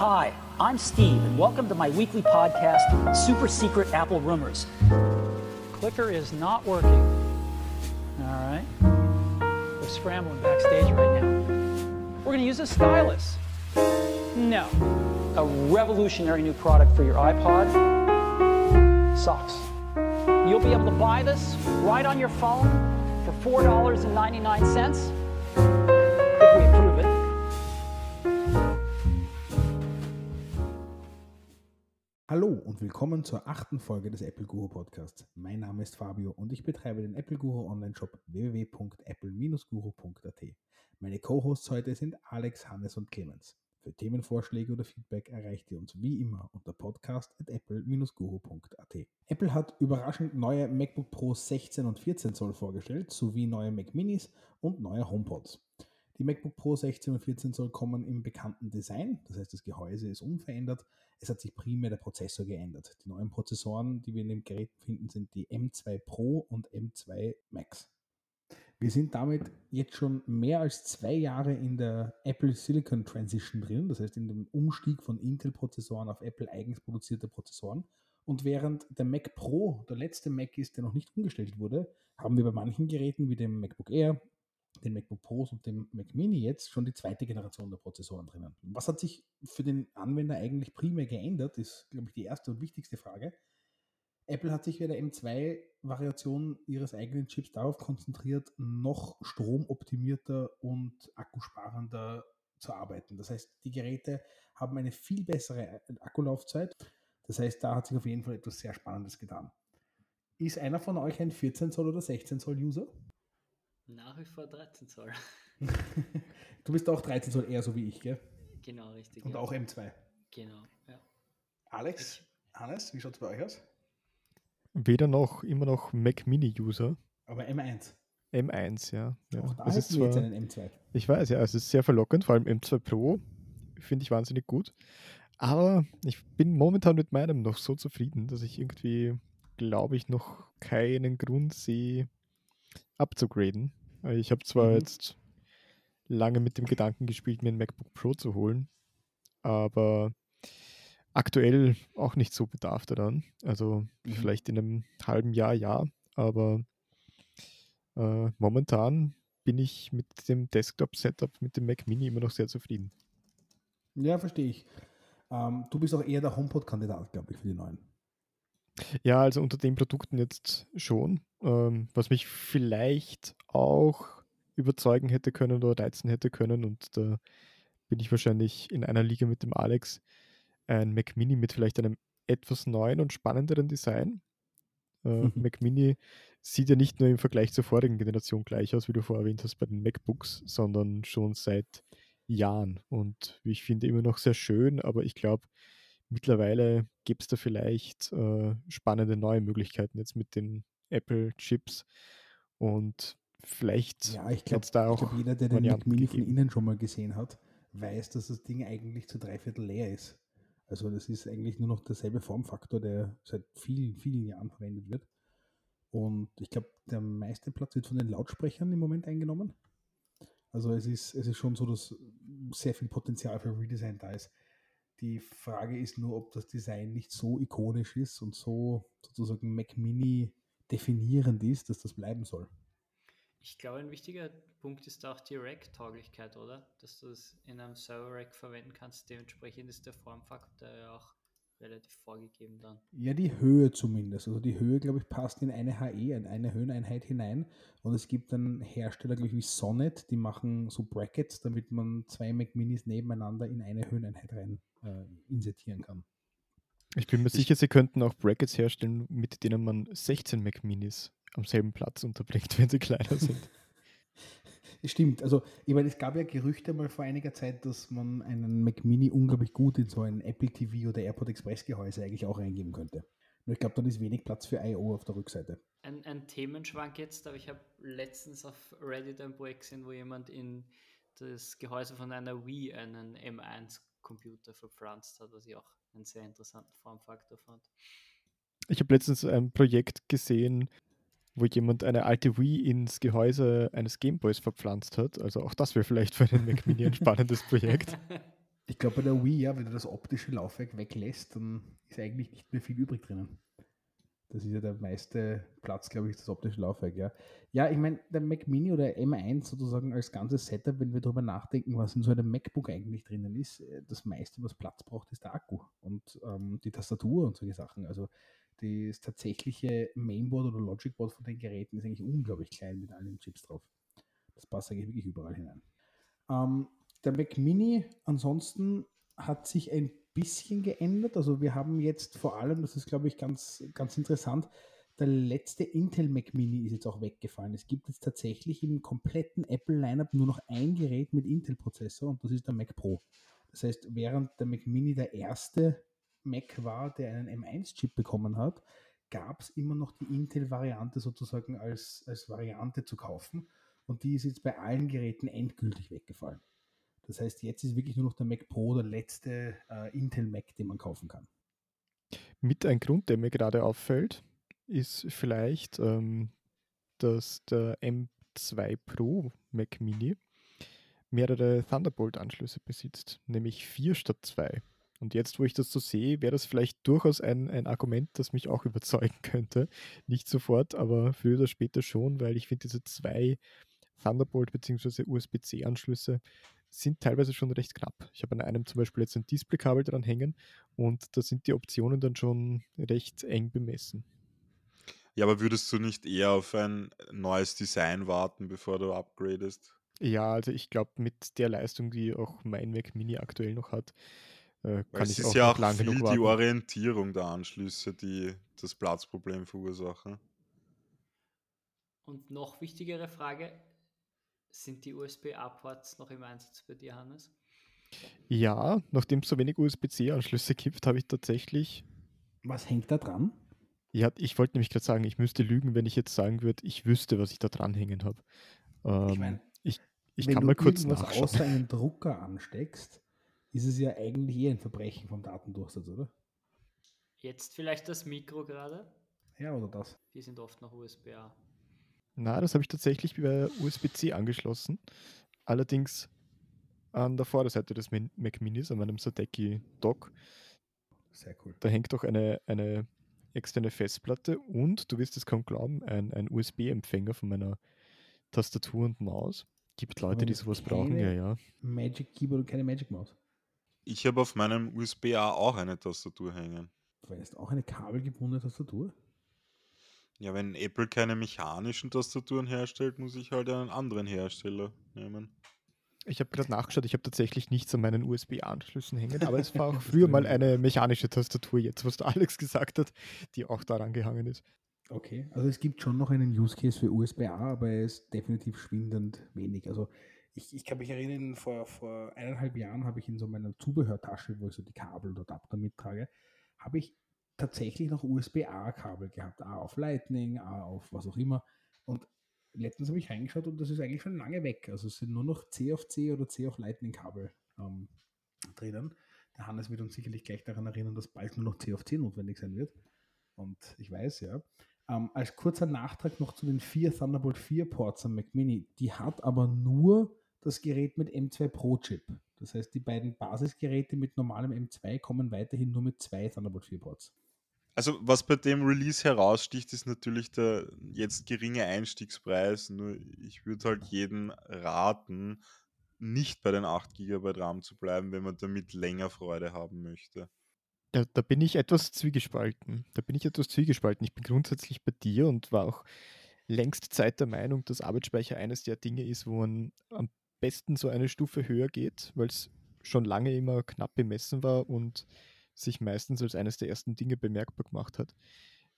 Hi, I'm Steve, and welcome to my weekly podcast, Super Secret Apple Rumors. Clicker is not working. All right. We're scrambling backstage right now. We're going to use a stylus. No. A revolutionary new product for your iPod socks. You'll be able to buy this right on your phone for $4.99 und willkommen zur achten Folge des Apple Guru Podcasts. Mein Name ist Fabio und ich betreibe den Apple Guru Online-Shop www.apple-guru.at. Meine Co-Hosts heute sind Alex, Hannes und Clemens. Für Themenvorschläge oder Feedback erreicht ihr uns wie immer unter podcast.apple-guru.at. Apple hat überraschend neue MacBook Pro 16 und 14 Zoll vorgestellt, sowie neue Mac Minis und neue HomePods. Die MacBook Pro 16 und 14 Zoll kommen im bekannten Design, das heißt das Gehäuse ist unverändert. Es hat sich primär der Prozessor geändert. Die neuen Prozessoren, die wir in dem Gerät finden, sind die M2 Pro und M2 Max. Wir sind damit jetzt schon mehr als zwei Jahre in der Apple Silicon Transition drin, das heißt in dem Umstieg von Intel-Prozessoren auf Apple eigens produzierte Prozessoren. Und während der Mac Pro der letzte Mac ist, der noch nicht umgestellt wurde, haben wir bei manchen Geräten wie dem MacBook Air, den MacBook Pros und dem Mac Mini jetzt schon die zweite Generation der Prozessoren drinnen. Was hat sich für den Anwender eigentlich primär geändert, ist, glaube ich, die erste und wichtigste Frage. Apple hat sich bei der M2-Variation ihres eigenen Chips darauf konzentriert, noch stromoptimierter und akkusparender zu arbeiten. Das heißt, die Geräte haben eine viel bessere Akkulaufzeit. Das heißt, da hat sich auf jeden Fall etwas sehr Spannendes getan. Ist einer von euch ein 14 Zoll oder 16 Zoll User? Nach wie vor 13 Zoll. du bist auch 13 Zoll eher so wie ich, gell? Genau, richtig. Und ja. auch M2. Genau, ja. Alex, Hannes, wie schaut es bei euch aus? Weder noch, immer noch Mac Mini-User. Aber M1. M1, ja. ja. Auch da Es ist wir jetzt zwar- einen M2. Ich weiß, ja, es ist sehr verlockend, vor allem M2 Pro finde ich wahnsinnig gut. Aber ich bin momentan mit meinem noch so zufrieden, dass ich irgendwie, glaube ich, noch keinen Grund sehe, abzugraden. Äh, Ich habe zwar Mhm. jetzt lange mit dem Gedanken gespielt, mir ein MacBook Pro zu holen, aber aktuell auch nicht so Bedarf daran. Also Mhm. vielleicht in einem halben Jahr ja, aber äh, momentan bin ich mit dem Desktop-Setup, mit dem Mac Mini immer noch sehr zufrieden. Ja, verstehe ich. Ähm, du bist auch eher der HomePod-Kandidat, glaube ich, für die neuen. Ja, also unter den Produkten jetzt schon. Ähm, was mich vielleicht auch überzeugen hätte können oder reizen hätte können, und da bin ich wahrscheinlich in einer Liga mit dem Alex, ein Mac Mini mit vielleicht einem etwas neuen und spannenderen Design. Äh, Mac Mini sieht ja nicht nur im Vergleich zur vorigen Generation gleich aus, wie du vorher erwähnt hast, bei den MacBooks, sondern schon seit Jahren. Und wie ich finde, immer noch sehr schön, aber ich glaube, mittlerweile gibt es da vielleicht äh, spannende neue Möglichkeiten jetzt mit den Apple-Chips. Und vielleicht Ja, ich glaube, da auch glaub, jeder, der den Mac Mini von innen schon mal gesehen hat, weiß, dass das Ding eigentlich zu drei Viertel leer ist. Also das ist eigentlich nur noch derselbe Formfaktor, der seit vielen, vielen Jahren verwendet wird. Und ich glaube, der meiste Platz wird von den Lautsprechern im Moment eingenommen. Also es ist, es ist schon so, dass sehr viel Potenzial für Redesign da ist. Die Frage ist nur, ob das Design nicht so ikonisch ist und so sozusagen Mac Mini definierend ist, dass das bleiben soll. Ich glaube, ein wichtiger Punkt ist auch die Rack-Tauglichkeit, oder? Dass du es in einem Server-Rack verwenden kannst. Dementsprechend ist der Formfaktor ja auch relativ vorgegeben dann. Ja, die Höhe zumindest. Also die Höhe, glaube ich, passt in eine HE, in eine Höheneinheit hinein. Und es gibt dann Hersteller, glaube ich, wie Sonnet, die machen so Brackets, damit man zwei Mac Minis nebeneinander in eine Höheneinheit rein äh, insertieren kann. Ich bin mir sicher, sie könnten auch Brackets herstellen, mit denen man 16 Mac Minis am selben Platz unterbringt, wenn sie kleiner sind. Stimmt, also ich meine, es gab ja Gerüchte mal vor einiger Zeit, dass man einen Mac Mini unglaublich gut in so ein Apple TV oder AirPod Express Gehäuse eigentlich auch reingeben könnte. Nur ich glaube, dann ist wenig Platz für I.O. auf der Rückseite. Ein, ein Themenschwank jetzt, aber ich habe letztens auf Reddit ein Projekt gesehen, wo jemand in das Gehäuse von einer Wii einen M1-Computer verpflanzt hat, was ich auch einen sehr interessanten Formfaktor fand. Ich habe letztens ein Projekt gesehen, wo jemand eine alte Wii ins Gehäuse eines Gameboys verpflanzt hat. Also auch das wäre vielleicht für einen Mac Mini ein spannendes Projekt. Ich glaube, bei der Wii, ja, wenn du das optische Laufwerk weglässt, dann ist eigentlich nicht mehr viel übrig drinnen. Das ist ja der meiste Platz, glaube ich, das optische Laufwerk, ja. Ja, ich meine, der Mac Mini oder M1 sozusagen als ganzes Setup, wenn wir darüber nachdenken, was in so einem MacBook eigentlich drinnen ist, äh, das meiste, was Platz braucht, ist der Akku und ähm, die Tastatur und solche Sachen. Also das tatsächliche Mainboard oder Logicboard von den Geräten ist eigentlich unglaublich klein mit allen Chips drauf. Das passt eigentlich wirklich überall hinein. Ähm, der Mac Mini ansonsten hat sich ein bisschen geändert. Also wir haben jetzt vor allem, das ist glaube ich ganz, ganz interessant, der letzte Intel Mac Mini ist jetzt auch weggefallen. Es gibt jetzt tatsächlich im kompletten Apple Lineup nur noch ein Gerät mit Intel-Prozessor und das ist der Mac Pro. Das heißt, während der Mac Mini der erste Mac war, der einen M1-Chip bekommen hat, gab es immer noch die Intel-Variante sozusagen als, als Variante zu kaufen. Und die ist jetzt bei allen Geräten endgültig weggefallen. Das heißt, jetzt ist wirklich nur noch der Mac Pro der letzte äh, Intel Mac, den man kaufen kann. Mit ein Grund, der mir gerade auffällt, ist vielleicht, ähm, dass der M2 Pro Mac Mini mehrere Thunderbolt-Anschlüsse besitzt, nämlich vier statt zwei. Und jetzt, wo ich das so sehe, wäre das vielleicht durchaus ein, ein Argument, das mich auch überzeugen könnte. Nicht sofort, aber früher oder später schon, weil ich finde, diese zwei Thunderbolt- bzw. USB-C-Anschlüsse sind teilweise schon recht knapp. Ich habe an einem zum Beispiel jetzt ein Displaykabel dran hängen und da sind die Optionen dann schon recht eng bemessen. Ja, aber würdest du nicht eher auf ein neues Design warten, bevor du upgradest? Ja, also ich glaube, mit der Leistung, die auch mein Mac Mini aktuell noch hat, äh, kann es ich ist auch ja auch lang viel genug die. Orientierung der Anschlüsse, die das Platzproblem verursachen. Und noch wichtigere Frage, sind die USB-A-Ports noch im Einsatz bei dir, Hannes? Ja, nachdem es so wenig USB-C-Anschlüsse gibt, habe ich tatsächlich. Was hängt da dran? Ja, ich wollte nämlich gerade sagen, ich müsste lügen, wenn ich jetzt sagen würde, ich wüsste, was ich da dranhängen habe. Ähm, Ich meine, ich, ich wenn kann du mal kurz irgendwas nachschauen. außer einen Drucker ansteckst, ist es ja eigentlich eher ein Verbrechen vom Datendurchsatz, oder? Jetzt vielleicht das Mikro gerade. Ja, oder das? Die sind oft noch USB-A. Na, das habe ich tatsächlich über USB-C angeschlossen. Allerdings an der Vorderseite des Mac Minis, an meinem Sadeki Dock. Sehr cool. Da hängt auch eine, eine externe Festplatte und, du wirst es kaum glauben, ein, ein USB-Empfänger von meiner Tastatur und Maus. Gibt Leute, die sowas brauchen, ja, ja. Magic Keyboard und keine Magic Maus. Ich habe auf meinem USB-A auch eine Tastatur hängen. Du verwendest auch eine kabelgebundene Tastatur? Ja, wenn Apple keine mechanischen Tastaturen herstellt, muss ich halt einen anderen Hersteller nehmen. Ich habe gerade nachgeschaut, ich habe tatsächlich nichts an meinen USB-Anschlüssen hängen, aber es war auch früher mal eine mechanische Tastatur, jetzt was der Alex gesagt hat, die auch daran gehangen ist. Okay, also es gibt schon noch einen Use Case für USB-A, aber er ist definitiv schwindend wenig. Also ich, ich kann mich erinnern, vor, vor eineinhalb Jahren habe ich in so meiner Zubehörtasche, wo ich so die Kabel und Adapter mittrage, habe ich tatsächlich noch USB-A-Kabel gehabt. A auf Lightning, A auf was auch immer. Und letztens habe ich reingeschaut und das ist eigentlich schon lange weg. Also es sind nur noch C auf C oder C auf Lightning Kabel ähm, drinnen. Der Hannes wird uns sicherlich gleich daran erinnern, dass bald nur noch C auf C notwendig sein wird. Und ich weiß, ja. Ähm, als kurzer Nachtrag noch zu den vier Thunderbolt 4 Ports am Mac Mini. Die hat aber nur das Gerät mit M2 Pro Chip. Das heißt, die beiden Basisgeräte mit normalem M2 kommen weiterhin nur mit zwei Thunderbolt 4 Ports. Also, was bei dem Release heraussticht, ist natürlich der jetzt geringe Einstiegspreis. Nur ich würde halt jeden raten, nicht bei den 8 GB RAM zu bleiben, wenn man damit länger Freude haben möchte. Da, da bin ich etwas zwiegespalten. Da bin ich etwas zwiegespalten. Ich bin grundsätzlich bei dir und war auch längst Zeit der Meinung, dass Arbeitsspeicher eines der Dinge ist, wo man am besten so eine Stufe höher geht, weil es schon lange immer knapp bemessen war und sich meistens als eines der ersten Dinge bemerkbar gemacht hat.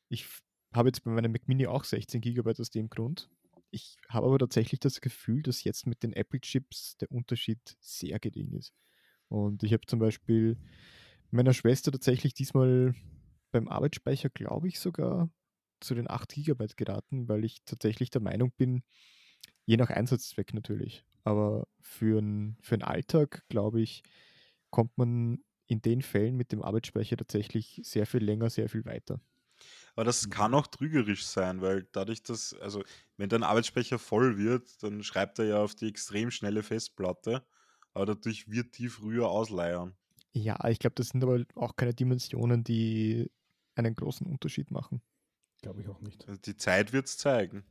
Ich habe jetzt bei meinem Mac Mini auch 16 GB aus dem Grund. Ich habe aber tatsächlich das Gefühl, dass jetzt mit den Apple-Chips der Unterschied sehr gering ist. Und ich habe zum Beispiel meiner Schwester tatsächlich diesmal beim Arbeitsspeicher, glaube ich, sogar zu den 8 GB geraten, weil ich tatsächlich der Meinung bin, je nach Einsatzzweck natürlich, aber für, n, für den Alltag, glaube ich, kommt man in den Fällen mit dem Arbeitsspeicher tatsächlich sehr viel länger, sehr viel weiter. Aber das kann auch trügerisch sein, weil dadurch, dass, also wenn dein Arbeitsspeicher voll wird, dann schreibt er ja auf die extrem schnelle Festplatte aber dadurch wird die früher ausleiern. Ja, ich glaube, das sind aber auch keine Dimensionen, die einen großen Unterschied machen. Glaube ich auch nicht. Also die Zeit wird es zeigen.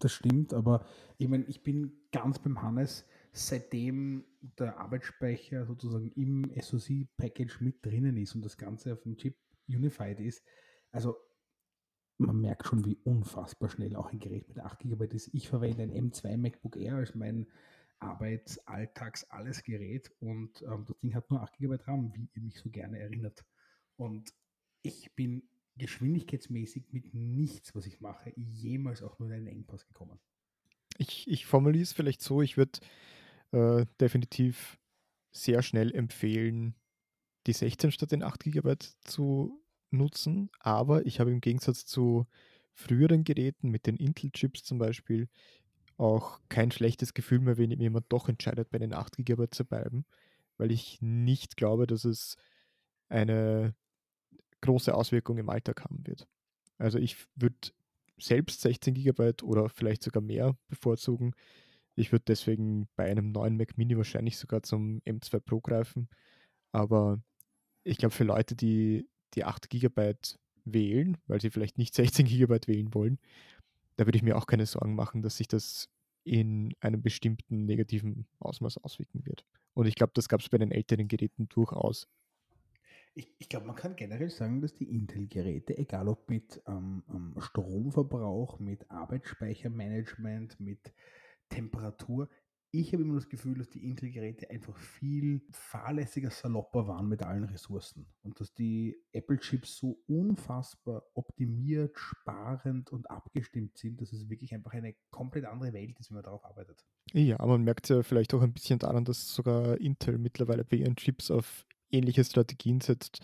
Das stimmt, aber ich meine, ich bin ganz beim Hannes, seitdem der Arbeitsspeicher sozusagen im SoC-Package mit drinnen ist und das Ganze auf dem Chip unified ist. Also man merkt schon, wie unfassbar schnell auch ein Gerät mit 8 GB ist. Ich verwende ein M2 MacBook Air als mein Arbeits-, Alltags-, alles Gerät und ähm, das Ding hat nur 8 GB RAM, wie ihr mich so gerne erinnert. Und ich bin geschwindigkeitsmäßig mit nichts, was ich mache, jemals auch nur in einen Engpass gekommen. Ich, ich formuliere es vielleicht so, ich würde äh, definitiv sehr schnell empfehlen, die 16 statt den 8 GB zu nutzen, aber ich habe im Gegensatz zu früheren Geräten mit den Intel-Chips zum Beispiel auch kein schlechtes Gefühl mehr, wenn jemand doch entscheidet, bei den 8 GB zu bleiben, weil ich nicht glaube, dass es eine große Auswirkung im Alltag haben wird. Also ich würde selbst 16 GB oder vielleicht sogar mehr bevorzugen. Ich würde deswegen bei einem neuen Mac Mini wahrscheinlich sogar zum M2 Pro greifen. Aber ich glaube, für Leute, die die 8 GB wählen, weil sie vielleicht nicht 16 GB wählen wollen, da würde ich mir auch keine Sorgen machen, dass sich das in einem bestimmten negativen Ausmaß auswirken wird. Und ich glaube, das gab es bei den älteren Geräten durchaus. Ich, ich glaube, man kann generell sagen, dass die Intel-Geräte, egal ob mit ähm, ähm, Stromverbrauch, mit Arbeitsspeichermanagement, mit Temperatur, ich habe immer das Gefühl, dass die Intel-Geräte einfach viel fahrlässiger, salopper waren mit allen Ressourcen. Und dass die Apple-Chips so unfassbar optimiert, sparend und abgestimmt sind, dass es wirklich einfach eine komplett andere Welt ist, wenn man darauf arbeitet. Ja, man merkt ja vielleicht auch ein bisschen daran, dass sogar Intel mittlerweile bei ihren Chips auf ähnliche Strategien setzt,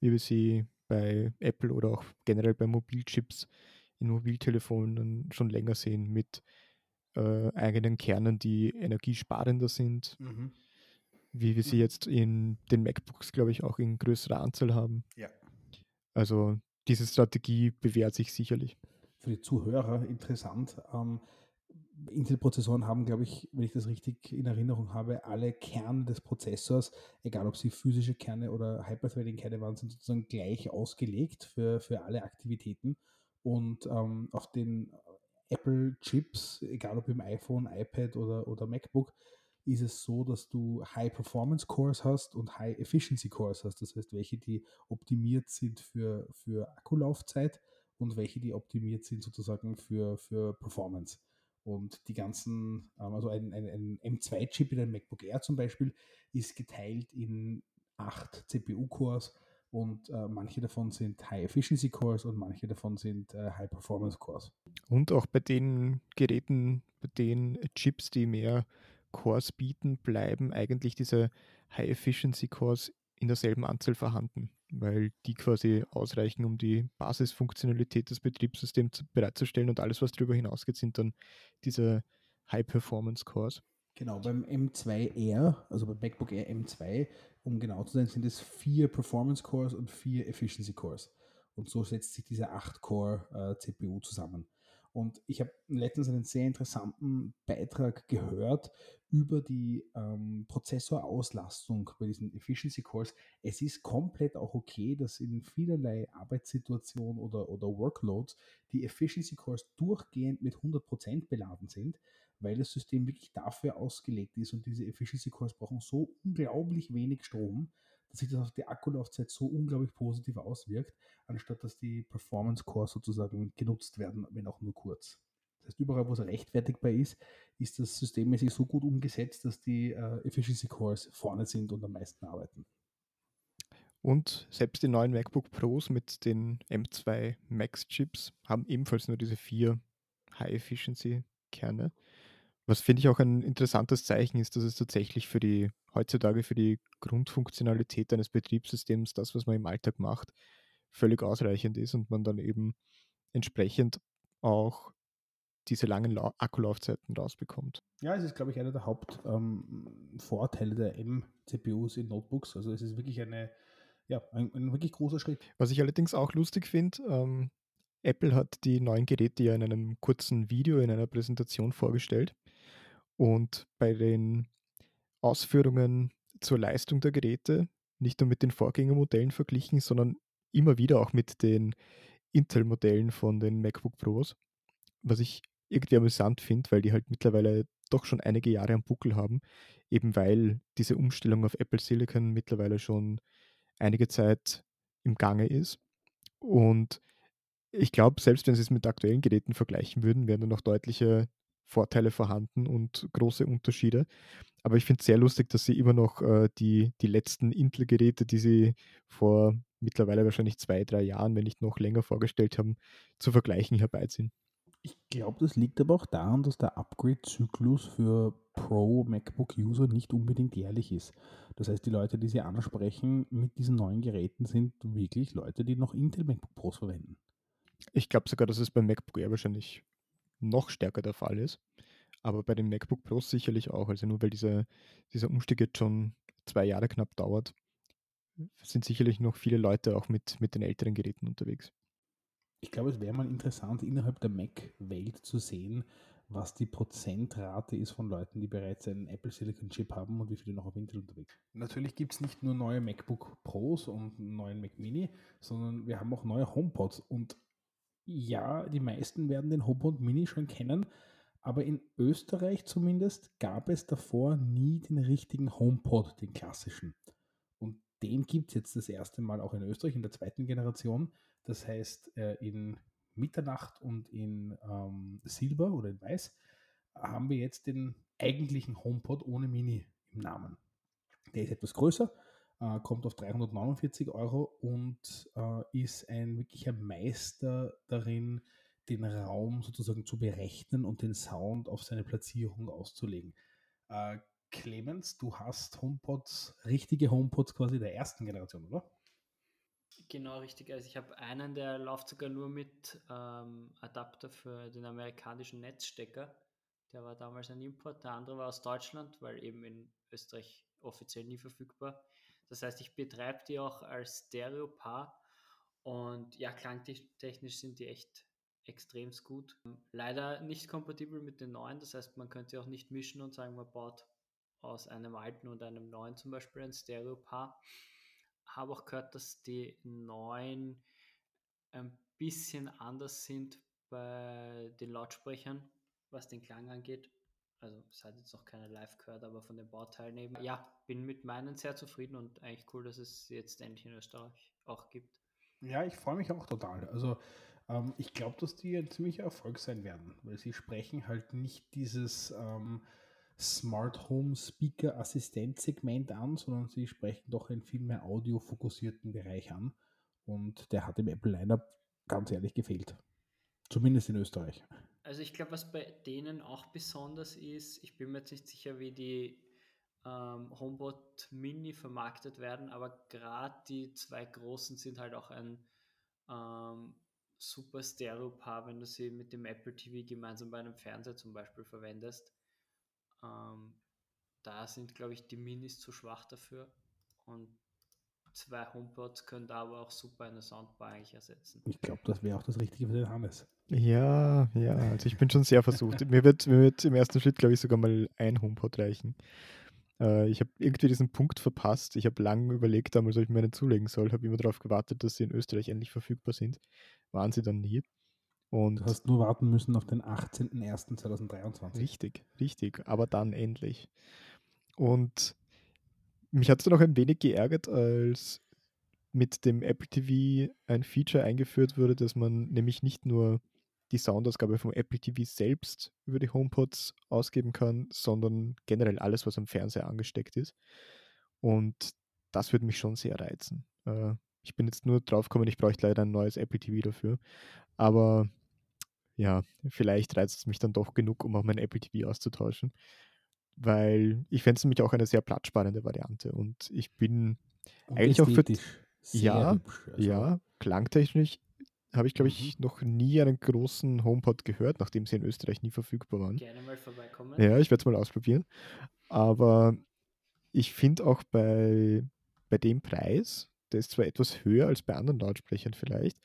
wie wir sie bei Apple oder auch generell bei Mobilchips in Mobiltelefonen schon länger sehen mit äh, eigenen Kernen, die energiesparender sind, mhm. wie wir sie mhm. jetzt in den MacBooks, glaube ich, auch in größerer Anzahl haben. Ja. Also diese Strategie bewährt sich sicherlich. Für die Zuhörer interessant. Ähm, Intel-Prozessoren haben, glaube ich, wenn ich das richtig in Erinnerung habe, alle Kerne des Prozessors, egal ob sie physische Kerne oder Hyperthreading-Kerne waren, sind sozusagen gleich ausgelegt für, für alle Aktivitäten. Und ähm, auf den Apple-Chips, egal ob im iPhone, iPad oder, oder MacBook, ist es so, dass du High-Performance-Cores hast und High-Efficiency-Cores hast. Das heißt, welche, die optimiert sind für, für Akkulaufzeit und welche, die optimiert sind sozusagen für, für Performance. Und die ganzen, ähm, also ein, ein, ein M2-Chip in einem MacBook Air zum Beispiel, ist geteilt in acht CPU-Cores und äh, manche davon sind High-Efficiency-Cores und manche davon sind äh, High-Performance-Cores. Und auch bei den Geräten, bei den Chips, die mehr Cores bieten, bleiben eigentlich diese High-Efficiency-Cores in derselben Anzahl vorhanden, weil die quasi ausreichen, um die Basisfunktionalität des Betriebssystems bereitzustellen und alles, was darüber hinausgeht, sind dann diese High-Performance-Cores. Genau, beim M2R, also beim MacBook Air M2, um genau zu sein, sind es vier Performance Cores und vier Efficiency Cores. Und so setzt sich diese 8-Core-CPU äh, zusammen. Und ich habe letztens einen sehr interessanten Beitrag gehört über die ähm, Prozessorauslastung bei diesen Efficiency Cores. Es ist komplett auch okay, dass in vielerlei Arbeitssituationen oder, oder Workloads die Efficiency Cores durchgehend mit 100% beladen sind, weil das System wirklich dafür ausgelegt ist und diese Efficiency Cores brauchen so unglaublich wenig Strom, dass sich das auf die Akkulaufzeit so unglaublich positiv auswirkt, anstatt dass die Performance Cores sozusagen genutzt werden, wenn auch nur kurz. Das heißt, überall, wo es rechtfertigbar ist, ist das systemmäßig so gut umgesetzt, dass die äh, Efficiency Cores vorne sind und am meisten arbeiten. Und selbst die neuen MacBook Pros mit den M2 Max Chips haben ebenfalls nur diese vier High Efficiency Kerne. Was finde ich auch ein interessantes Zeichen ist, dass es tatsächlich für die heutzutage für die Grundfunktionalität eines Betriebssystems, das, was man im Alltag macht, völlig ausreichend ist und man dann eben entsprechend auch diese langen La Akkulaufzeiten rausbekommt. Ja, es ist, glaube ich, einer der Hauptvorteile ähm, der M-CPUs in Notebooks. Also es ist wirklich eine, ja, ein, ein wirklich großer Schritt. Was ich allerdings auch lustig finde, ähm, Apple hat die neuen Geräte ja in einem kurzen Video, in einer Präsentation vorgestellt. Und bei den Ausführungen zur Leistung der Geräte, nicht nur mit den Vorgängermodellen verglichen, sondern immer wieder auch mit den Intel-Modellen von den MacBook Pros, was ich irgendwie amüsant finde, weil die halt mittlerweile doch schon einige Jahre am Buckel haben, eben weil diese Umstellung auf Apple Silicon mittlerweile schon einige Zeit im Gange ist. Und ich glaube, selbst wenn sie es mit aktuellen Geräten vergleichen würden, wären da noch deutliche Vorteile vorhanden und große Unterschiede. Aber ich finde es sehr lustig, dass sie immer noch äh, die, die letzten Intel-Geräte, die sie vor mittlerweile wahrscheinlich zwei, drei Jahren, wenn nicht noch länger vorgestellt haben, zu vergleichen herbeiziehen. Ich glaube, das liegt aber auch daran, dass der Upgrade-Zyklus für Pro-MacBook-User nicht unbedingt jährlich ist. Das heißt, die Leute, die sie ansprechen mit diesen neuen Geräten, sind wirklich Leute, die noch Intel MacBook Pros verwenden. Ich glaube sogar, dass es beim MacBook Air wahrscheinlich noch stärker der Fall ist. Aber bei den MacBook Pros sicherlich auch. Also nur weil dieser, dieser Umstieg jetzt schon zwei Jahre knapp dauert, sind sicherlich noch viele Leute auch mit, mit den älteren Geräten unterwegs. Ich glaube, es wäre mal interessant, innerhalb der Mac-Welt zu sehen, was die Prozentrate ist von Leuten, die bereits einen Apple Silicon Chip haben und wie viele noch auf Intel unterwegs sind. Natürlich gibt es nicht nur neue MacBook Pros und einen neuen Mac Mini, sondern wir haben auch neue HomePods. Und ja, die meisten werden den HomePod Mini schon kennen, aber in Österreich zumindest gab es davor nie den richtigen HomePod, den klassischen. Und den gibt es jetzt das erste Mal auch in Österreich in der zweiten Generation. Das heißt, äh, in Mitternacht und in ähm, Silber oder in Weiß haben wir jetzt den eigentlichen HomePod ohne Mini im Namen. Der ist etwas größer, äh, kommt auf 349 Euro und äh, ist ein wirklicher Meister darin, den Raum sozusagen zu berechnen und den Sound auf seine Platzierung auszulegen. Äh, Clemens, du hast HomePods, richtige HomePods quasi der ersten Generation, oder? Genau, richtig. Also ich habe einen, der läuft sogar nur mit ähm, Adapter für den amerikanischen Netzstecker. Der war damals ein Import. Der andere war aus Deutschland, weil eben in Österreich offiziell nie verfügbar. Das heißt, ich betreibe die auch als Stereo-Paar. Und ja, klangtechnisch sind die echt extrem gut. Leider nicht kompatibel mit den neuen. Das heißt, man könnte auch nicht mischen und sagen, man baut aus einem alten und einem neuen zum Beispiel ein Stereo-Paar habe auch gehört, dass die neuen ein bisschen anders sind bei den Lautsprechern, was den Klang angeht. Also es hat jetzt noch keine live gehört, aber von den Bauteilen eben. Ja, bin mit meinen sehr zufrieden und eigentlich cool, dass es jetzt endlich in Österreich auch gibt. Ja, ich freue mich auch total. Also ähm, ich glaube, dass die ein ziemlicher Erfolg sein werden, weil sie sprechen halt nicht dieses ähm, Smart Home Speaker Assistent Segment an, sondern sie sprechen doch einen viel mehr audiofokussierten Bereich an. Und der hat im Apple Lineup ganz ehrlich gefehlt. Zumindest in Österreich. Also ich glaube, was bei denen auch besonders ist, ich bin mir jetzt nicht sicher, wie die ähm, HomePod Mini vermarktet werden, aber gerade die zwei großen sind halt auch ein ähm, super Stereo-Paar, wenn du sie mit dem Apple TV gemeinsam bei einem Fernseher zum Beispiel verwendest. Ähm, da sind, glaube ich, die Minis zu schwach dafür. Und zwei HomePods können da aber auch super eine Soundbar eigentlich ersetzen. Ich glaube, das wäre auch das Richtige für den Hannes. Ja, ja, also ich bin schon sehr versucht. mir, wird, mir wird im ersten Schritt, glaube ich, sogar mal ein HomePod reichen. Äh, ich habe irgendwie diesen Punkt verpasst. Ich habe lange überlegt, damals, ob ich mir einen zulegen soll. Habe immer darauf gewartet, dass sie in Österreich endlich verfügbar sind. Waren sie dann nie. Und du hast nur warten müssen auf den 18.01.2023. Richtig, richtig, aber dann endlich. Und mich hat es auch ein wenig geärgert, als mit dem Apple TV ein Feature eingeführt wurde, dass man nämlich nicht nur die Soundausgabe vom Apple TV selbst über die HomePods ausgeben kann, sondern generell alles, was am Fernseher angesteckt ist. Und das würde mich schon sehr reizen. Äh, ich bin jetzt nur drauf gekommen, ich bräuchte leider ein neues Apple TV dafür. Aber ja, vielleicht reizt es mich dann doch genug, um auch mein Apple TV auszutauschen. Weil ich fände es nämlich auch eine sehr platzspannende Variante. Und ich bin und eigentlich auch für. Ja, hübsch, also. ja, klangtechnisch habe ich, glaube ich, mhm. noch nie einen großen HomePod gehört, nachdem sie in Österreich nie verfügbar waren. Gerne mal vorbeikommen. Ja, ich werde es mal ausprobieren. Aber ich finde auch bei, bei dem Preis, der ist zwar etwas höher als bei anderen Lautsprechern vielleicht,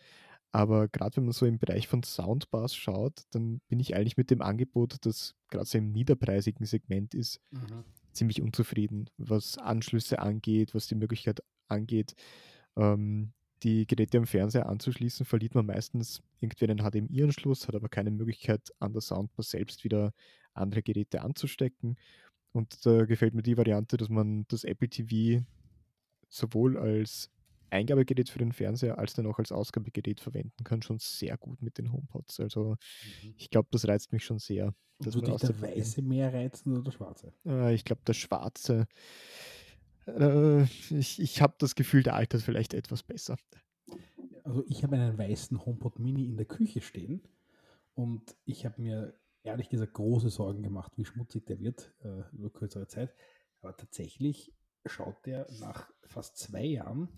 aber gerade wenn man so im Bereich von Soundbars schaut, dann bin ich eigentlich mit dem Angebot, das gerade so im niederpreisigen Segment ist, mhm. ziemlich unzufrieden, was Anschlüsse angeht, was die Möglichkeit angeht, ähm, die Geräte am Fernseher anzuschließen, verliert man meistens irgendwie einen HDMI-Anschluss, hat aber keine Möglichkeit, an der Soundbar selbst wieder andere Geräte anzustecken. Und da gefällt mir die Variante, dass man das Apple TV sowohl als Eingabegerät für den Fernseher als dann auch als Ausgabegerät verwenden kann, schon sehr gut mit den HomePods. Also mhm. ich glaube, das reizt mich schon sehr. Dass Würde dich der weiße mehr reizen oder der schwarze? Äh, ich glaube, der schwarze. Äh, ich ich habe das Gefühl, der altert vielleicht etwas besser. Also ich habe einen weißen HomePod Mini in der Küche stehen und ich habe mir ehrlich gesagt große Sorgen gemacht, wie schmutzig der wird äh, über kürzere Zeit. Aber tatsächlich schaut der nach fast zwei Jahren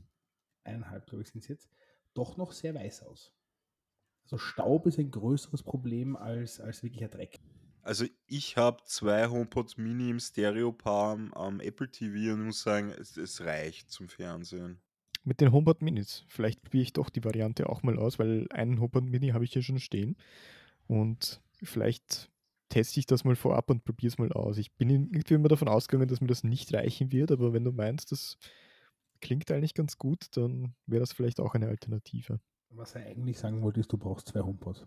eineinhalb, glaube ich, sind es jetzt, doch noch sehr weiß aus. Also Staub ist ein größeres Problem als, als wirklicher Dreck. Also ich habe zwei HomePods Mini im Stereo-Paar am, am Apple TV und muss sagen, es, es, reicht zum Fernsehen. Mit den HomePod Minis. Vielleicht probiere ich doch die Variante auch mal aus, weil einen HomePod Mini habe ich hier schon stehen. Und vielleicht teste ich das mal vorab und probiere es mal aus. Ich bin irgendwie immer davon ausgegangen, dass mir das nicht reichen wird, aber wenn du meinst, das klingt eigentlich ganz gut, dann wäre das vielleicht auch eine Alternative. Was er eigentlich sagen wollte, ist, du brauchst zwei HomePods.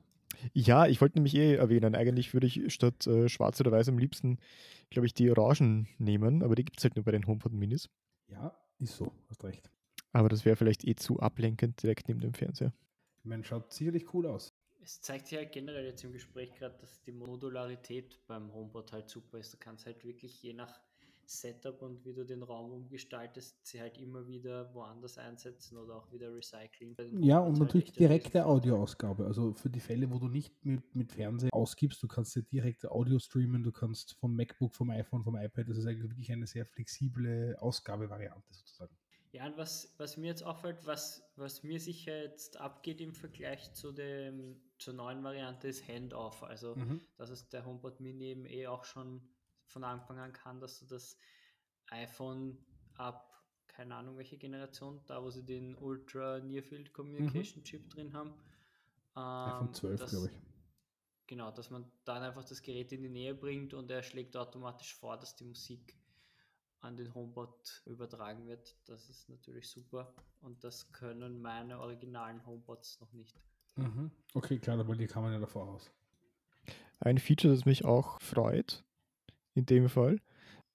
Ja, ich wollte nämlich eh erwähnen, eigentlich würde ich statt äh, schwarz oder weiß am liebsten, glaube ich, die Orangen nehmen, aber die gibt es halt nur bei den HomePod Minis. Ja, ist so, hast recht. Aber das wäre vielleicht eh zu ablenkend direkt neben dem Fernseher. Ich meine, schaut sicherlich cool aus. Es zeigt sich halt generell jetzt im Gespräch gerade, dass die Modularität beim HomePod halt super ist. Du kannst halt wirklich je nach Setup und wie du den Raum umgestaltest, sie halt immer wieder woanders einsetzen oder auch wieder recyceln. Ja, und halt natürlich direkte Audioausgabe. Also für die Fälle, wo du nicht mit, mit Fernsehen ausgibst, du kannst ja direkte Audio streamen, du kannst vom MacBook, vom iPhone, vom iPad, das ist eigentlich wirklich eine sehr flexible Ausgabevariante sozusagen. Ja, und was, was mir jetzt auffällt, was, was mir sicher jetzt abgeht im Vergleich zu dem, zur neuen Variante, ist Handoff. Also, mhm. dass es der HomePod Mini eben eh auch schon von Anfang an kann, dass du das iPhone ab, keine Ahnung welche Generation, da wo sie den Ultra Near Field Communication mhm. Chip drin haben. Ähm, iPhone 12, glaube ich. Genau, dass man dann einfach das Gerät in die Nähe bringt und er schlägt automatisch vor, dass die Musik an den HomePod übertragen wird. Das ist natürlich super und das können meine originalen HomePods noch nicht. Mhm. Okay, klar, aber die kann man ja davor aus. Ein Feature, das mich auch freut, in dem Fall,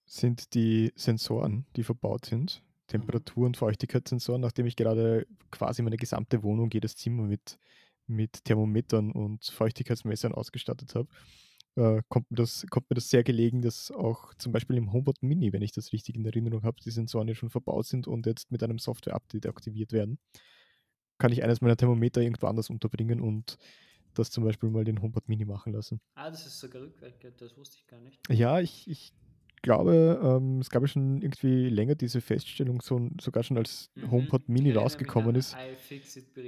sind die Sensoren, die verbaut sind. Temperatur- und Feuchtigkeitssensoren, nachdem ich gerade quasi meine gesamte Wohnung, jedes Zimmer mit, mit Thermometern und Feuchtigkeitsmessern ausgestattet habe, äh, kommt, mir das, kommt mir das sehr gelegen, dass auch zum Beispiel im HomePod Mini, wenn ich das richtig in Erinnerung habe, die Sensoren ja schon verbaut sind und jetzt mit einem Software-Update aktiviert werden. Kann ich eines meiner Thermometer irgendwo anders unterbringen und das zum Beispiel mal den HomePod Mini machen lassen. Ah, das ist sogar rückwärts, das wusste ich gar nicht. Ja, ich, ich glaube, ähm, es gab ja schon irgendwie länger diese Feststellung, so, sogar schon als mhm. HomePod Mini ja, rausgekommen ist.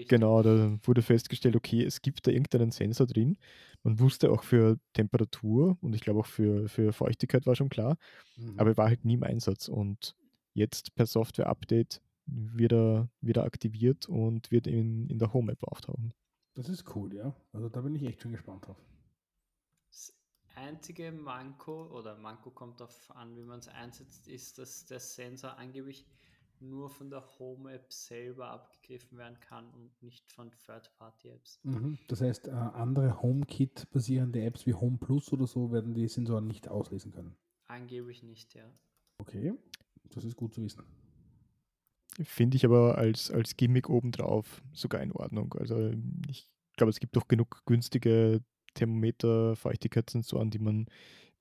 Genau, da wurde festgestellt, okay, es gibt da irgendeinen Sensor drin. Man wusste auch für Temperatur und ich glaube auch für, für Feuchtigkeit war schon klar, mhm. aber er war halt nie im Einsatz. Und jetzt per Software-Update wird er wieder aktiviert und wird in, in der Home-App auftauchen. Das ist cool, ja. Also da bin ich echt schon gespannt drauf. Das einzige Manko, oder Manko kommt darauf an, wie man es einsetzt, ist, dass der Sensor angeblich nur von der Home-App selber abgegriffen werden kann und nicht von Third-Party-Apps. Mhm. Das heißt, äh, andere HomeKit-basierende Apps wie Home Plus oder so werden die Sensoren nicht auslesen können. Angeblich nicht, ja. Okay, das ist gut zu wissen. Finde ich aber als, als Gimmick obendrauf sogar in Ordnung. Also ich glaube, es gibt doch genug günstige Thermometer, Feuchtigkeitssensoren, die man,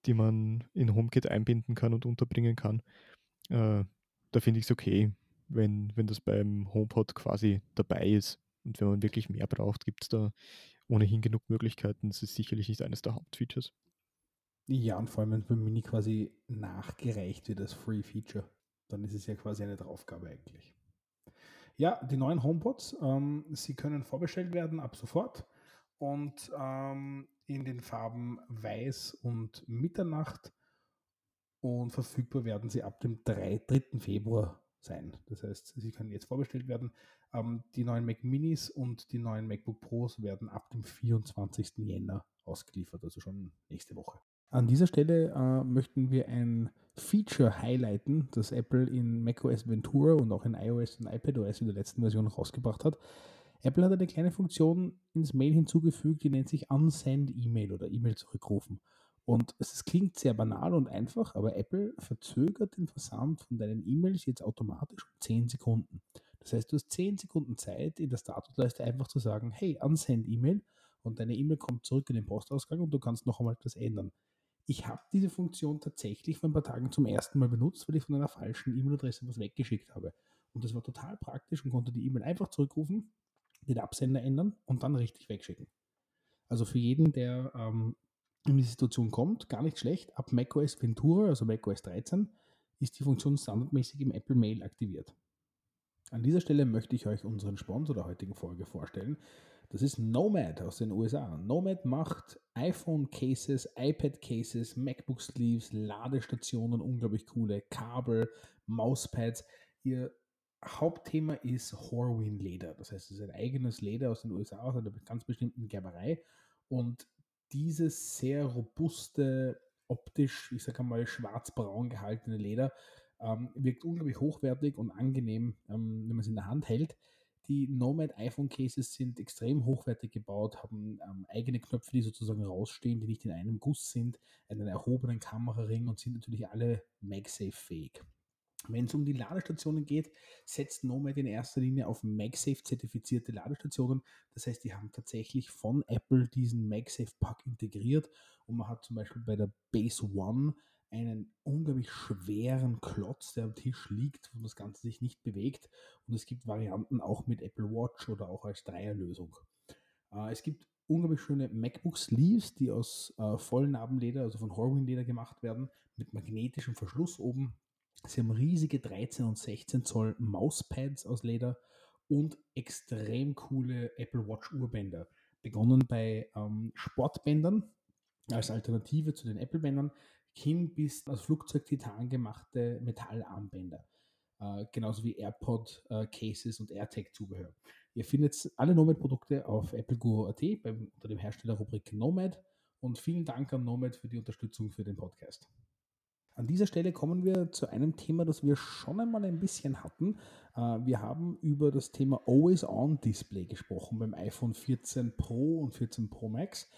die man in HomeKit einbinden kann und unterbringen kann. Äh, da finde ich es okay, wenn, wenn das beim HomePod quasi dabei ist. Und wenn man wirklich mehr braucht, gibt es da ohnehin genug Möglichkeiten. Das ist sicherlich nicht eines der Hauptfeatures. Ja, und vor allem, wenn es beim Mini quasi nachgereicht wird als Free Feature. Dann ist es ja quasi eine Draufgabe eigentlich. Ja, die neuen HomePods, ähm, sie können vorbestellt werden ab sofort und ähm, in den Farben Weiß und Mitternacht und verfügbar werden sie ab dem 3, 3. Februar sein. Das heißt, sie können jetzt vorbestellt werden. Ähm, die neuen Mac Minis und die neuen MacBook Pros werden ab dem 24. Jänner ausgeliefert, also schon nächste Woche. An dieser Stelle äh, möchten wir ein Feature highlighten, das Apple in macOS Ventura und auch in iOS und iPadOS in der letzten Version rausgebracht hat. Apple hat eine kleine Funktion ins Mail hinzugefügt, die nennt sich Unsend E-Mail oder E-Mail zurückrufen. Und es klingt sehr banal und einfach, aber Apple verzögert den Versand von deinen E-Mails jetzt automatisch um 10 Sekunden. Das heißt, du hast 10 Sekunden Zeit, in der Statusleiste einfach zu sagen, hey, unsend E-Mail und deine E-Mail kommt zurück in den Postausgang und du kannst noch einmal etwas ändern. Ich habe diese Funktion tatsächlich vor ein paar Tagen zum ersten Mal benutzt, weil ich von einer falschen E-Mail-Adresse was weggeschickt habe. Und das war total praktisch und konnte die E-Mail einfach zurückrufen, den Absender ändern und dann richtig wegschicken. Also für jeden, der ähm, in die Situation kommt, gar nicht schlecht. Ab macOS Ventura, also macOS 13, ist die Funktion standardmäßig im Apple Mail aktiviert. An dieser Stelle möchte ich euch unseren Sponsor der heutigen Folge vorstellen. Das ist Nomad aus den USA. Nomad macht iPhone Cases, iPad Cases, MacBook Sleeves, Ladestationen, unglaublich coole Kabel, Mauspads. Ihr Hauptthema ist Horween Leder. Das heißt, es ist ein eigenes Leder aus den USA, aus einer ganz bestimmten Gerberei. Und dieses sehr robuste, optisch, ich sage mal, schwarz-braun gehaltene Leder ähm, wirkt unglaublich hochwertig und angenehm, ähm, wenn man es in der Hand hält. Die Nomad iPhone Cases sind extrem hochwertig gebaut, haben ähm, eigene Knöpfe, die sozusagen rausstehen, die nicht in einem Guss sind, einen erhobenen Kameraring und sind natürlich alle MagSafe fähig. Wenn es um die Ladestationen geht, setzt Nomad in erster Linie auf MagSafe zertifizierte Ladestationen. Das heißt, die haben tatsächlich von Apple diesen MagSafe Pack integriert und man hat zum Beispiel bei der Base One einen unglaublich schweren Klotz, der am Tisch liegt und das Ganze sich nicht bewegt. Und es gibt Varianten auch mit Apple Watch oder auch als Dreierlösung. Äh, es gibt unglaublich schöne MacBook Sleeves, die aus äh, Vollnarbenleder, also von Horween Leder gemacht werden, mit magnetischem Verschluss oben Sie haben riesige 13 und 16 Zoll Mauspads aus Leder und extrem coole Apple Watch Uhrbänder. Begonnen bei ähm, Sportbändern als Alternative zu den Apple-Bändern hin bis aus Flugzeugtitan gemachte Metallarmbänder. Äh, genauso wie AirPod-Cases äh, und AirTag-Zubehör. Ihr findet alle Nomad-Produkte auf appleguru.at unter dem Herstellerrubrik Nomad und vielen Dank an Nomad für die Unterstützung für den Podcast. An dieser Stelle kommen wir zu einem Thema, das wir schon einmal ein bisschen hatten. Äh, wir haben über das Thema Always-On-Display gesprochen beim iPhone 14 Pro und 14 Pro Max.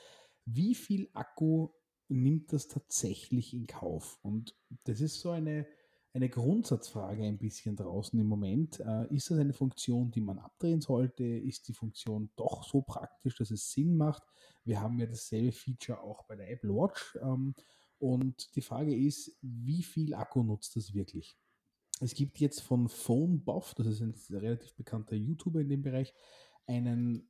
Wie viel Akku nimmt das tatsächlich in Kauf? Und das ist so eine, eine Grundsatzfrage ein bisschen draußen im Moment. Äh, ist das eine Funktion, die man abdrehen sollte? Ist die Funktion doch so praktisch, dass es Sinn macht? Wir haben ja dasselbe Feature auch bei der Apple Watch. Ähm, und die Frage ist, wie viel Akku nutzt das wirklich? Es gibt jetzt von Phone Buff, das ist ein relativ bekannter YouTuber in dem Bereich, einen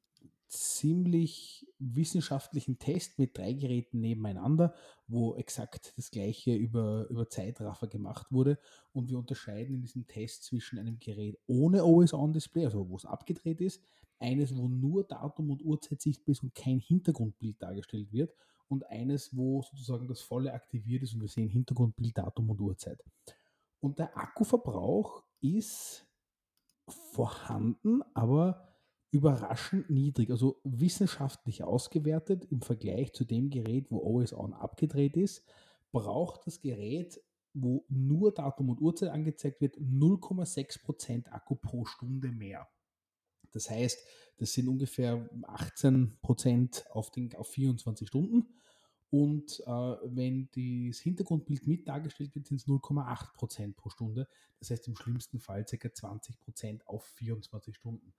ziemlich wissenschaftlichen Test mit drei Geräten nebeneinander, wo exakt das gleiche über, über Zeitraffer gemacht wurde. Und wir unterscheiden in diesem Test zwischen einem Gerät ohne Always-On-Display, also wo es abgedreht ist, eines, wo nur Datum und Uhrzeit sichtbar ist und kein Hintergrundbild dargestellt wird, und eines, wo sozusagen das volle aktiviert ist und wir sehen Hintergrundbild, Datum und Uhrzeit. Und der Akkuverbrauch ist vorhanden, aber überraschend niedrig, also wissenschaftlich ausgewertet im Vergleich zu dem Gerät, wo Always On abgedreht ist, braucht das Gerät, wo nur Datum und Uhrzeit angezeigt wird, 0,6% Akku pro Stunde mehr. Das heißt, das sind ungefähr 18% auf, den, auf 24 Stunden. Und äh, wenn das Hintergrundbild mit dargestellt wird, sind es 0,8% pro Stunde. Das heißt im schlimmsten Fall ca. 20% auf 24 Stunden.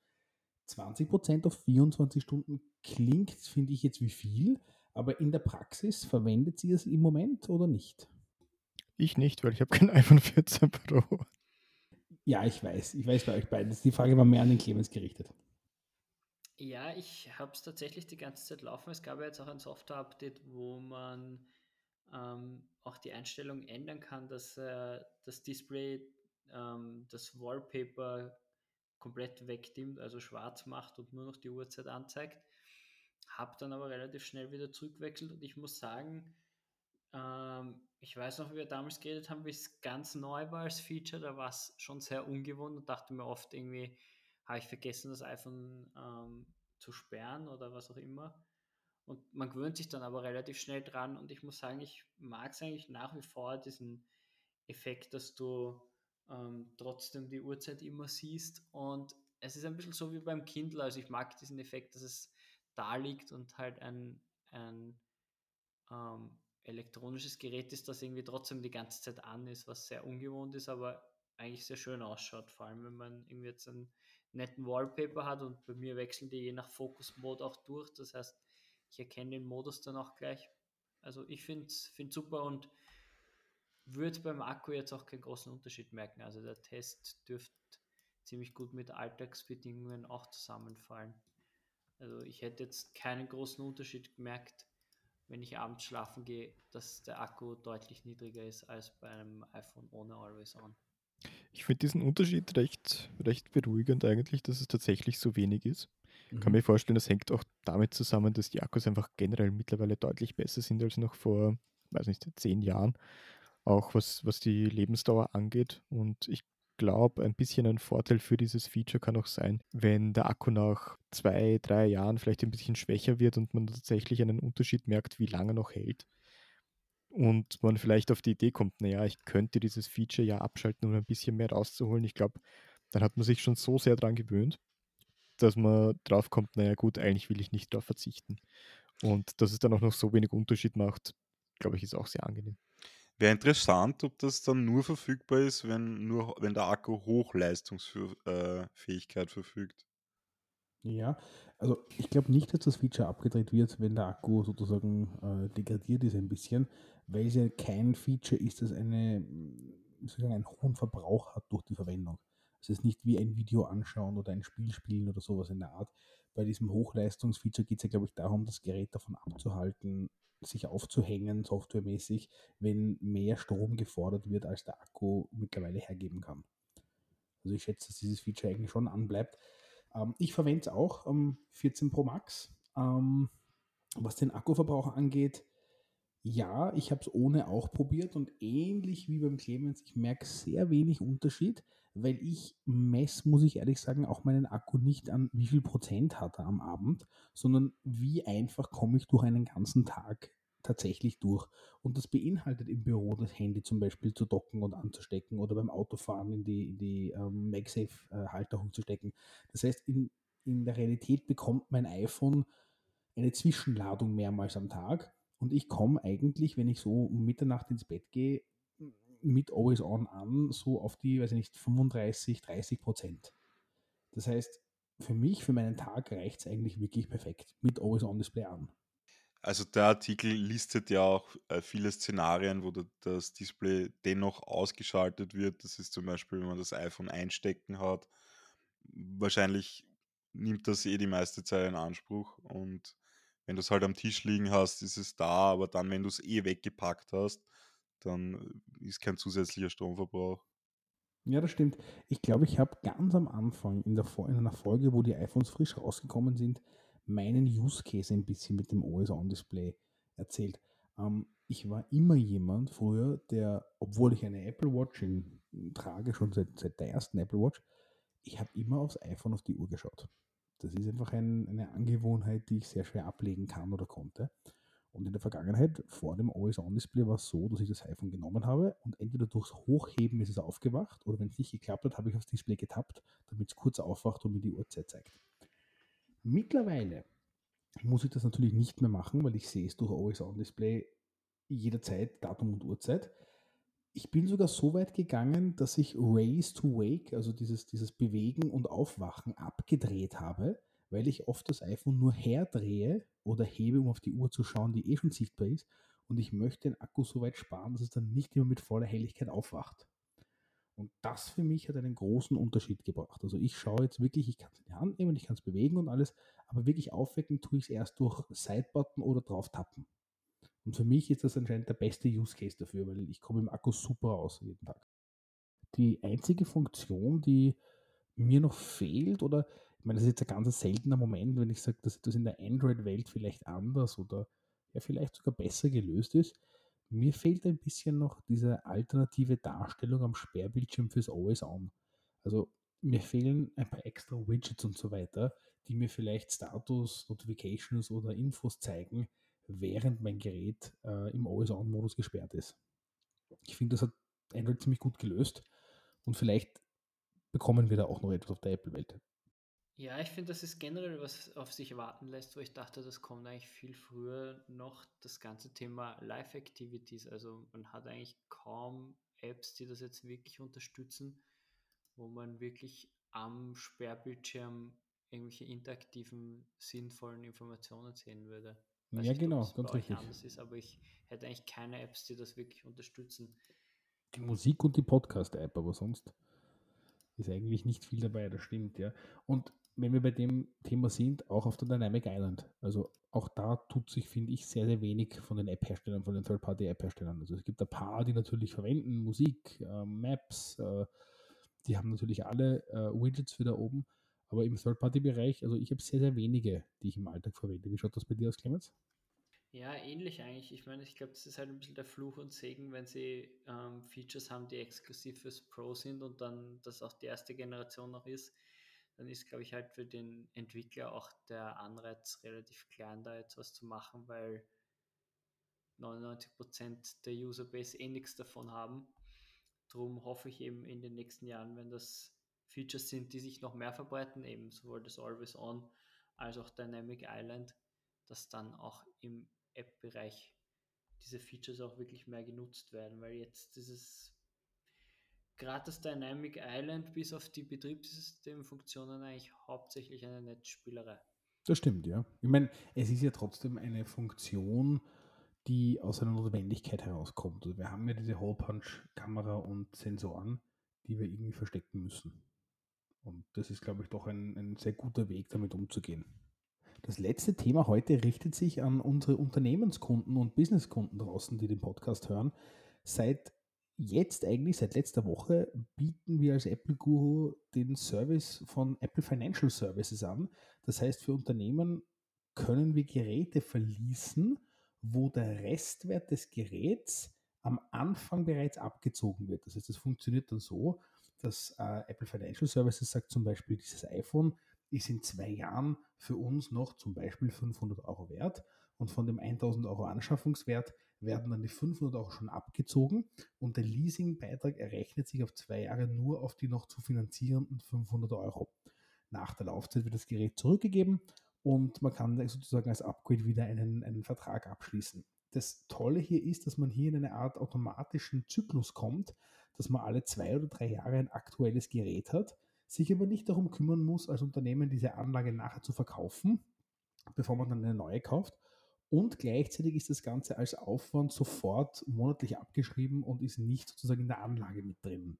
20% auf 24 Stunden klingt, finde ich jetzt wie viel, aber in der Praxis verwendet sie es im Moment oder nicht? Ich nicht, weil ich habe kein iPhone 14 Pro. Ja, ich weiß. Ich weiß bei euch beiden. Die Frage war mehr an den Clemens gerichtet. Ja, ich habe es tatsächlich die ganze Zeit laufen. Es gab ja jetzt auch ein Software-Update, wo man ähm, auch die Einstellung ändern kann, dass äh, das Display ähm, das Wallpaper komplett wegdimmt, also schwarz macht und nur noch die Uhrzeit anzeigt. Habe dann aber relativ schnell wieder zurückwechselt und ich muss sagen, ähm, ich weiß noch, wie wir damals geredet haben, wie es ganz neu war als Feature, da war es schon sehr ungewohnt und dachte mir oft irgendwie, habe ich vergessen, das iPhone ähm, zu sperren oder was auch immer. Und man gewöhnt sich dann aber relativ schnell dran und ich muss sagen, ich mag es eigentlich nach wie vor, diesen Effekt, dass du ähm, trotzdem die Uhrzeit immer siehst. Und es ist ein bisschen so wie beim Kindle. Also ich mag diesen Effekt, dass es da liegt und halt ein, ein ähm, elektronisches Gerät ist, das irgendwie trotzdem die ganze Zeit an ist, was sehr ungewohnt ist, aber eigentlich sehr schön ausschaut. Vor allem, wenn man irgendwie jetzt einen netten Wallpaper hat und bei mir wechseln die je nach Fokus-Mode auch durch. Das heißt, ich erkenne den Modus dann auch gleich. Also ich finde es super und würde beim Akku jetzt auch keinen großen Unterschied merken. Also der Test dürfte ziemlich gut mit Alltagsbedingungen auch zusammenfallen. Also ich hätte jetzt keinen großen Unterschied gemerkt, wenn ich abends schlafen gehe, dass der Akku deutlich niedriger ist als bei einem iPhone ohne Always On. Ich finde diesen Unterschied recht, recht beruhigend eigentlich, dass es tatsächlich so wenig ist. Mhm. Kann mir vorstellen, das hängt auch damit zusammen, dass die Akkus einfach generell mittlerweile deutlich besser sind als noch vor, weiß nicht, zehn Jahren. Auch was, was die Lebensdauer angeht. Und ich glaube, ein bisschen ein Vorteil für dieses Feature kann auch sein, wenn der Akku nach zwei, drei Jahren vielleicht ein bisschen schwächer wird und man tatsächlich einen Unterschied merkt, wie lange noch hält. Und man vielleicht auf die Idee kommt, naja, ich könnte dieses Feature ja abschalten, um ein bisschen mehr rauszuholen. Ich glaube, dann hat man sich schon so sehr daran gewöhnt, dass man drauf kommt, naja gut, eigentlich will ich nicht darauf verzichten. Und dass es dann auch noch so wenig Unterschied macht, glaube ich, ist auch sehr angenehm. Wäre interessant, ob das dann nur verfügbar ist, wenn, nur, wenn der Akku Hochleistungsfähigkeit äh, verfügt. Ja, also ich glaube nicht, dass das Feature abgedreht wird, wenn der Akku sozusagen äh, degradiert ist ein bisschen, weil es ja kein Feature ist, das eine, sozusagen einen hohen Verbrauch hat durch die Verwendung. Es ist nicht wie ein Video anschauen oder ein Spiel spielen oder sowas in der Art. Bei diesem Hochleistungsfeature geht es ja, glaube ich, darum, das Gerät davon abzuhalten, sich aufzuhängen, softwaremäßig, wenn mehr Strom gefordert wird, als der Akku mittlerweile hergeben kann. Also ich schätze, dass dieses Feature eigentlich schon anbleibt. Ähm, ich verwende es auch am 14 Pro Max. Ähm, was den Akkuverbrauch angeht, ja, ich habe es ohne auch probiert und ähnlich wie beim Clemens, ich merke sehr wenig Unterschied, weil ich messe, muss ich ehrlich sagen, auch meinen Akku nicht an, wie viel Prozent hat er am Abend, sondern wie einfach komme ich durch einen ganzen Tag tatsächlich durch. Und das beinhaltet im Büro das Handy zum Beispiel zu docken und anzustecken oder beim Autofahren in die, in die ähm, MagSafe-Halterung zu stecken. Das heißt, in, in der Realität bekommt mein iPhone eine Zwischenladung mehrmals am Tag und ich komme eigentlich, wenn ich so um Mitternacht ins Bett gehe, mit Always On an, so auf die, weiß ich nicht, 35, 30 Prozent. Das heißt, für mich, für meinen Tag reicht es eigentlich wirklich perfekt mit Always On Display an. Also der Artikel listet ja auch äh, viele Szenarien, wo das Display dennoch ausgeschaltet wird. Das ist zum Beispiel, wenn man das iPhone einstecken hat. Wahrscheinlich nimmt das eh die meiste Zeit in Anspruch und wenn du es halt am Tisch liegen hast, ist es da, aber dann, wenn du es eh weggepackt hast, dann ist kein zusätzlicher Stromverbrauch. Ja, das stimmt. Ich glaube, ich habe ganz am Anfang in, der, in einer Folge, wo die iPhones frisch rausgekommen sind, meinen Use Case ein bisschen mit dem OS-On-Display erzählt. Ähm, ich war immer jemand früher, der, obwohl ich eine Apple Watch in, trage, schon seit, seit der ersten Apple Watch, ich habe immer aufs iPhone auf die Uhr geschaut. Das ist einfach ein, eine Angewohnheit, die ich sehr schwer ablegen kann oder konnte. Und in der Vergangenheit, vor dem Always-On-Display, war es so, dass ich das iPhone genommen habe und entweder durchs Hochheben ist es aufgewacht oder wenn es nicht geklappt hat, habe ich aufs Display getappt, damit es kurz aufwacht und mir die Uhrzeit zeigt. Mittlerweile muss ich das natürlich nicht mehr machen, weil ich sehe es durch Always-On-Display jederzeit Datum und Uhrzeit. Ich bin sogar so weit gegangen, dass ich Raise to Wake, also dieses, dieses Bewegen und Aufwachen, abgedreht habe, weil ich oft das iPhone nur herdrehe oder hebe, um auf die Uhr zu schauen, die eh schon sichtbar ist. Und ich möchte den Akku so weit sparen, dass es dann nicht immer mit voller Helligkeit aufwacht. Und das für mich hat einen großen Unterschied gebracht. Also ich schaue jetzt wirklich, ich kann es in die Hand nehmen, ich kann es bewegen und alles, aber wirklich aufwecken tue ich es erst durch Sidebutton oder drauf tappen. Und für mich ist das anscheinend der beste Use Case dafür, weil ich komme im Akku super aus jeden Tag. Die einzige Funktion, die mir noch fehlt, oder ich meine, das ist jetzt ein ganz seltener Moment, wenn ich sage, dass das in der Android-Welt vielleicht anders oder ja vielleicht sogar besser gelöst ist, mir fehlt ein bisschen noch diese alternative Darstellung am Sperrbildschirm fürs Always On. Also mir fehlen ein paar extra Widgets und so weiter, die mir vielleicht Status, Notifications oder Infos zeigen, während mein Gerät äh, im Always On-Modus gesperrt ist. Ich finde, das hat Android ziemlich gut gelöst. Und vielleicht bekommen wir da auch noch etwas auf der Apple-Welt. Ja, ich finde, das ist generell was auf sich warten lässt, wo ich dachte, das kommt eigentlich viel früher noch das ganze Thema Live-Activities. Also man hat eigentlich kaum Apps, die das jetzt wirklich unterstützen, wo man wirklich am Sperrbildschirm irgendwelche interaktiven, sinnvollen Informationen sehen würde. Weiß ja, nicht, genau, ganz richtig. Anders ist, aber ich hätte eigentlich keine Apps, die das wirklich unterstützen. Die Musik und die Podcast-App, aber sonst ist eigentlich nicht viel dabei, das stimmt, ja. Und wenn wir bei dem Thema sind, auch auf der Dynamic Island. Also auch da tut sich, finde ich, sehr, sehr wenig von den App-Herstellern, von den Third-Party-App-Herstellern. Also es gibt ein paar, die natürlich verwenden, Musik, äh, Maps, äh, die haben natürlich alle äh, Widgets wieder oben. Aber im Third-Party-Bereich, also ich habe sehr, sehr wenige, die ich im Alltag verwende. Wie schaut das bei dir aus, Clemens? Ja, ähnlich eigentlich. Ich meine, ich glaube, das ist halt ein bisschen der Fluch und Segen, wenn sie ähm, Features haben, die exklusiv fürs Pro sind und dann das auch die erste Generation noch ist dann ist, glaube ich, halt für den Entwickler auch der Anreiz relativ klein, da jetzt was zu machen, weil 99% der Userbase eh nichts davon haben. Darum hoffe ich eben in den nächsten Jahren, wenn das Features sind, die sich noch mehr verbreiten, eben sowohl das Always On als auch Dynamic Island, dass dann auch im App-Bereich diese Features auch wirklich mehr genutzt werden, weil jetzt dieses gerade das Dynamic Island bis auf die Betriebssystemfunktionen eigentlich hauptsächlich eine Netzspielerei. Das stimmt, ja. Ich meine, es ist ja trotzdem eine Funktion, die aus einer Notwendigkeit herauskommt. Also wir haben ja diese Hole-Punch-Kamera und Sensoren, die wir irgendwie verstecken müssen. Und das ist, glaube ich, doch ein, ein sehr guter Weg, damit umzugehen. Das letzte Thema heute richtet sich an unsere Unternehmenskunden und Businesskunden draußen, die den Podcast hören. Seit jetzt eigentlich seit letzter Woche bieten wir als Apple Guru den Service von Apple Financial Services an. Das heißt, für Unternehmen können wir Geräte verließen, wo der Restwert des Geräts am Anfang bereits abgezogen wird. Das heißt, es funktioniert dann so, dass äh, Apple Financial Services sagt zum Beispiel, dieses iPhone ist in zwei Jahren für uns noch zum Beispiel 500 Euro wert und von dem 1000 Euro Anschaffungswert werden dann die 500 Euro schon abgezogen und der Leasingbeitrag errechnet sich auf zwei Jahre nur auf die noch zu finanzierenden 500 Euro. Nach der Laufzeit wird das Gerät zurückgegeben und man kann sozusagen als Upgrade wieder einen, einen Vertrag abschließen. Das Tolle hier ist, dass man hier in eine Art automatischen Zyklus kommt, dass man alle zwei oder drei Jahre ein aktuelles Gerät hat, sich aber nicht darum kümmern muss, als Unternehmen diese Anlage nachher zu verkaufen, bevor man dann eine neue kauft, und gleichzeitig ist das Ganze als Aufwand sofort monatlich abgeschrieben und ist nicht sozusagen in der Anlage mit drin.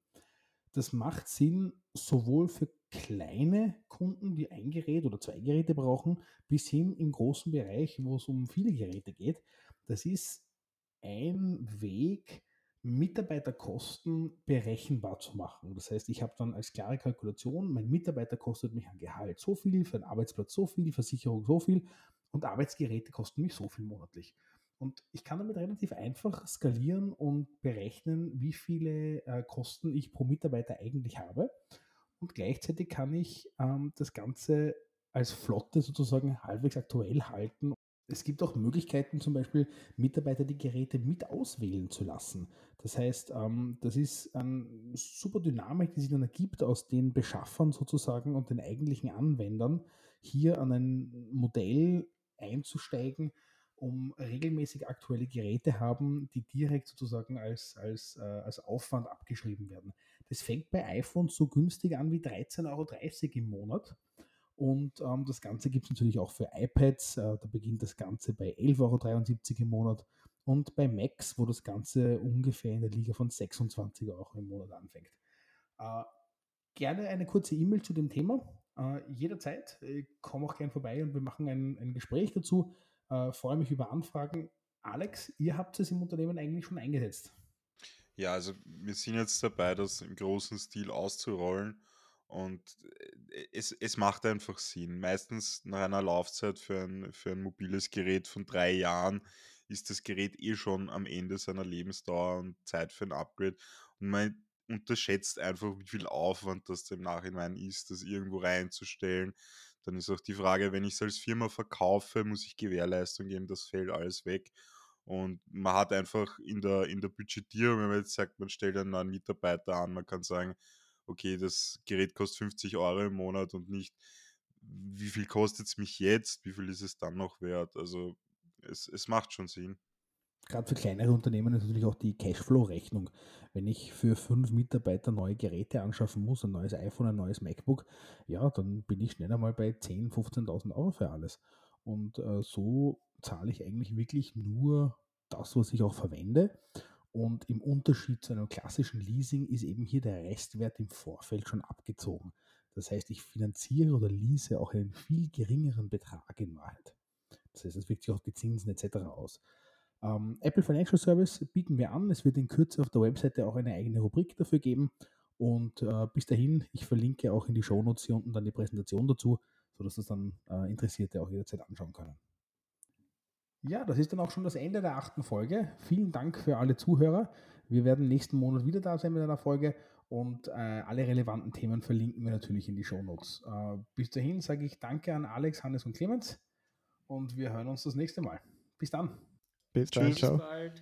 Das macht Sinn sowohl für kleine Kunden, die ein Gerät oder zwei Geräte brauchen, bis hin im großen Bereich, wo es um viele Geräte geht. Das ist ein Weg, Mitarbeiterkosten berechenbar zu machen. Das heißt, ich habe dann als klare Kalkulation, mein Mitarbeiter kostet mich ein Gehalt so viel, für einen Arbeitsplatz so viel, Versicherung so viel und Arbeitsgeräte kosten mich so viel monatlich. Und ich kann damit relativ einfach skalieren und berechnen, wie viele äh, Kosten ich pro Mitarbeiter eigentlich habe. Und gleichzeitig kann ich ähm, das Ganze als Flotte sozusagen halbwegs aktuell halten. Es gibt auch Möglichkeiten, zum Beispiel Mitarbeiter die Geräte mit auswählen zu lassen. Das heißt, ähm, das ist eine super Dynamik, die sich dann ergibt aus den Beschaffern sozusagen und den eigentlichen Anwendern, hier an ein Modell einzusteigen, um regelmäßig aktuelle Geräte haben, die direkt sozusagen als, als, äh, als Aufwand abgeschrieben werden. Das fängt bei iPhones so günstig an wie 13,30 Euro im Monat. Und ähm, das Ganze gibt es natürlich auch für iPads. Äh, da beginnt das Ganze bei 11,73 Euro im Monat. Und bei Macs, wo das Ganze ungefähr in der Liga von 26 Euro im Monat anfängt. Äh, gerne eine kurze E-Mail zu dem Thema. Äh, jederzeit. Ich komme auch gern vorbei und wir machen ein, ein Gespräch dazu. Äh, freue mich über Anfragen. Alex, ihr habt es im Unternehmen eigentlich schon eingesetzt. Ja, also wir sind jetzt dabei, das im großen Stil auszurollen und äh, es, es macht einfach Sinn. Meistens nach einer Laufzeit für ein, für ein mobiles Gerät von drei Jahren ist das Gerät eh schon am Ende seiner Lebensdauer und Zeit für ein Upgrade. Und man unterschätzt einfach, wie viel Aufwand das im Nachhinein ist, das irgendwo reinzustellen. Dann ist auch die Frage, wenn ich es als Firma verkaufe, muss ich Gewährleistung geben, das fällt alles weg. Und man hat einfach in der, in der Budgetierung, wenn man jetzt sagt, man stellt einen neuen Mitarbeiter an, man kann sagen, okay, das Gerät kostet 50 Euro im Monat und nicht, wie viel kostet es mich jetzt, wie viel ist es dann noch wert. Also es, es macht schon Sinn. Gerade für kleinere Unternehmen ist natürlich auch die Cashflow-Rechnung. Wenn ich für fünf Mitarbeiter neue Geräte anschaffen muss, ein neues iPhone, ein neues MacBook, ja, dann bin ich schnell einmal bei 10.000, 15.000 Euro für alles. Und äh, so zahle ich eigentlich wirklich nur das, was ich auch verwende. Und im Unterschied zu einem klassischen Leasing ist eben hier der Restwert im Vorfeld schon abgezogen. Das heißt, ich finanziere oder lease auch einen viel geringeren Betrag in Wahrheit. Das heißt, es wirkt sich auch die Zinsen etc. aus. Ähm, Apple Financial Service bieten wir an. Es wird in Kürze auf der Webseite auch eine eigene Rubrik dafür geben. Und äh, bis dahin, ich verlinke auch in die Shownotes hier unten dann die Präsentation dazu, sodass das dann äh, Interessierte auch jederzeit anschauen können. Ja, das ist dann auch schon das Ende der achten Folge. Vielen Dank für alle Zuhörer. Wir werden nächsten Monat wieder da sein mit einer Folge und äh, alle relevanten Themen verlinken wir natürlich in die Shownotes. Äh, bis dahin sage ich Danke an Alex, Hannes und Clemens und wir hören uns das nächste Mal. Bis dann. Bis dann, Tschüss. ciao. Bis bald.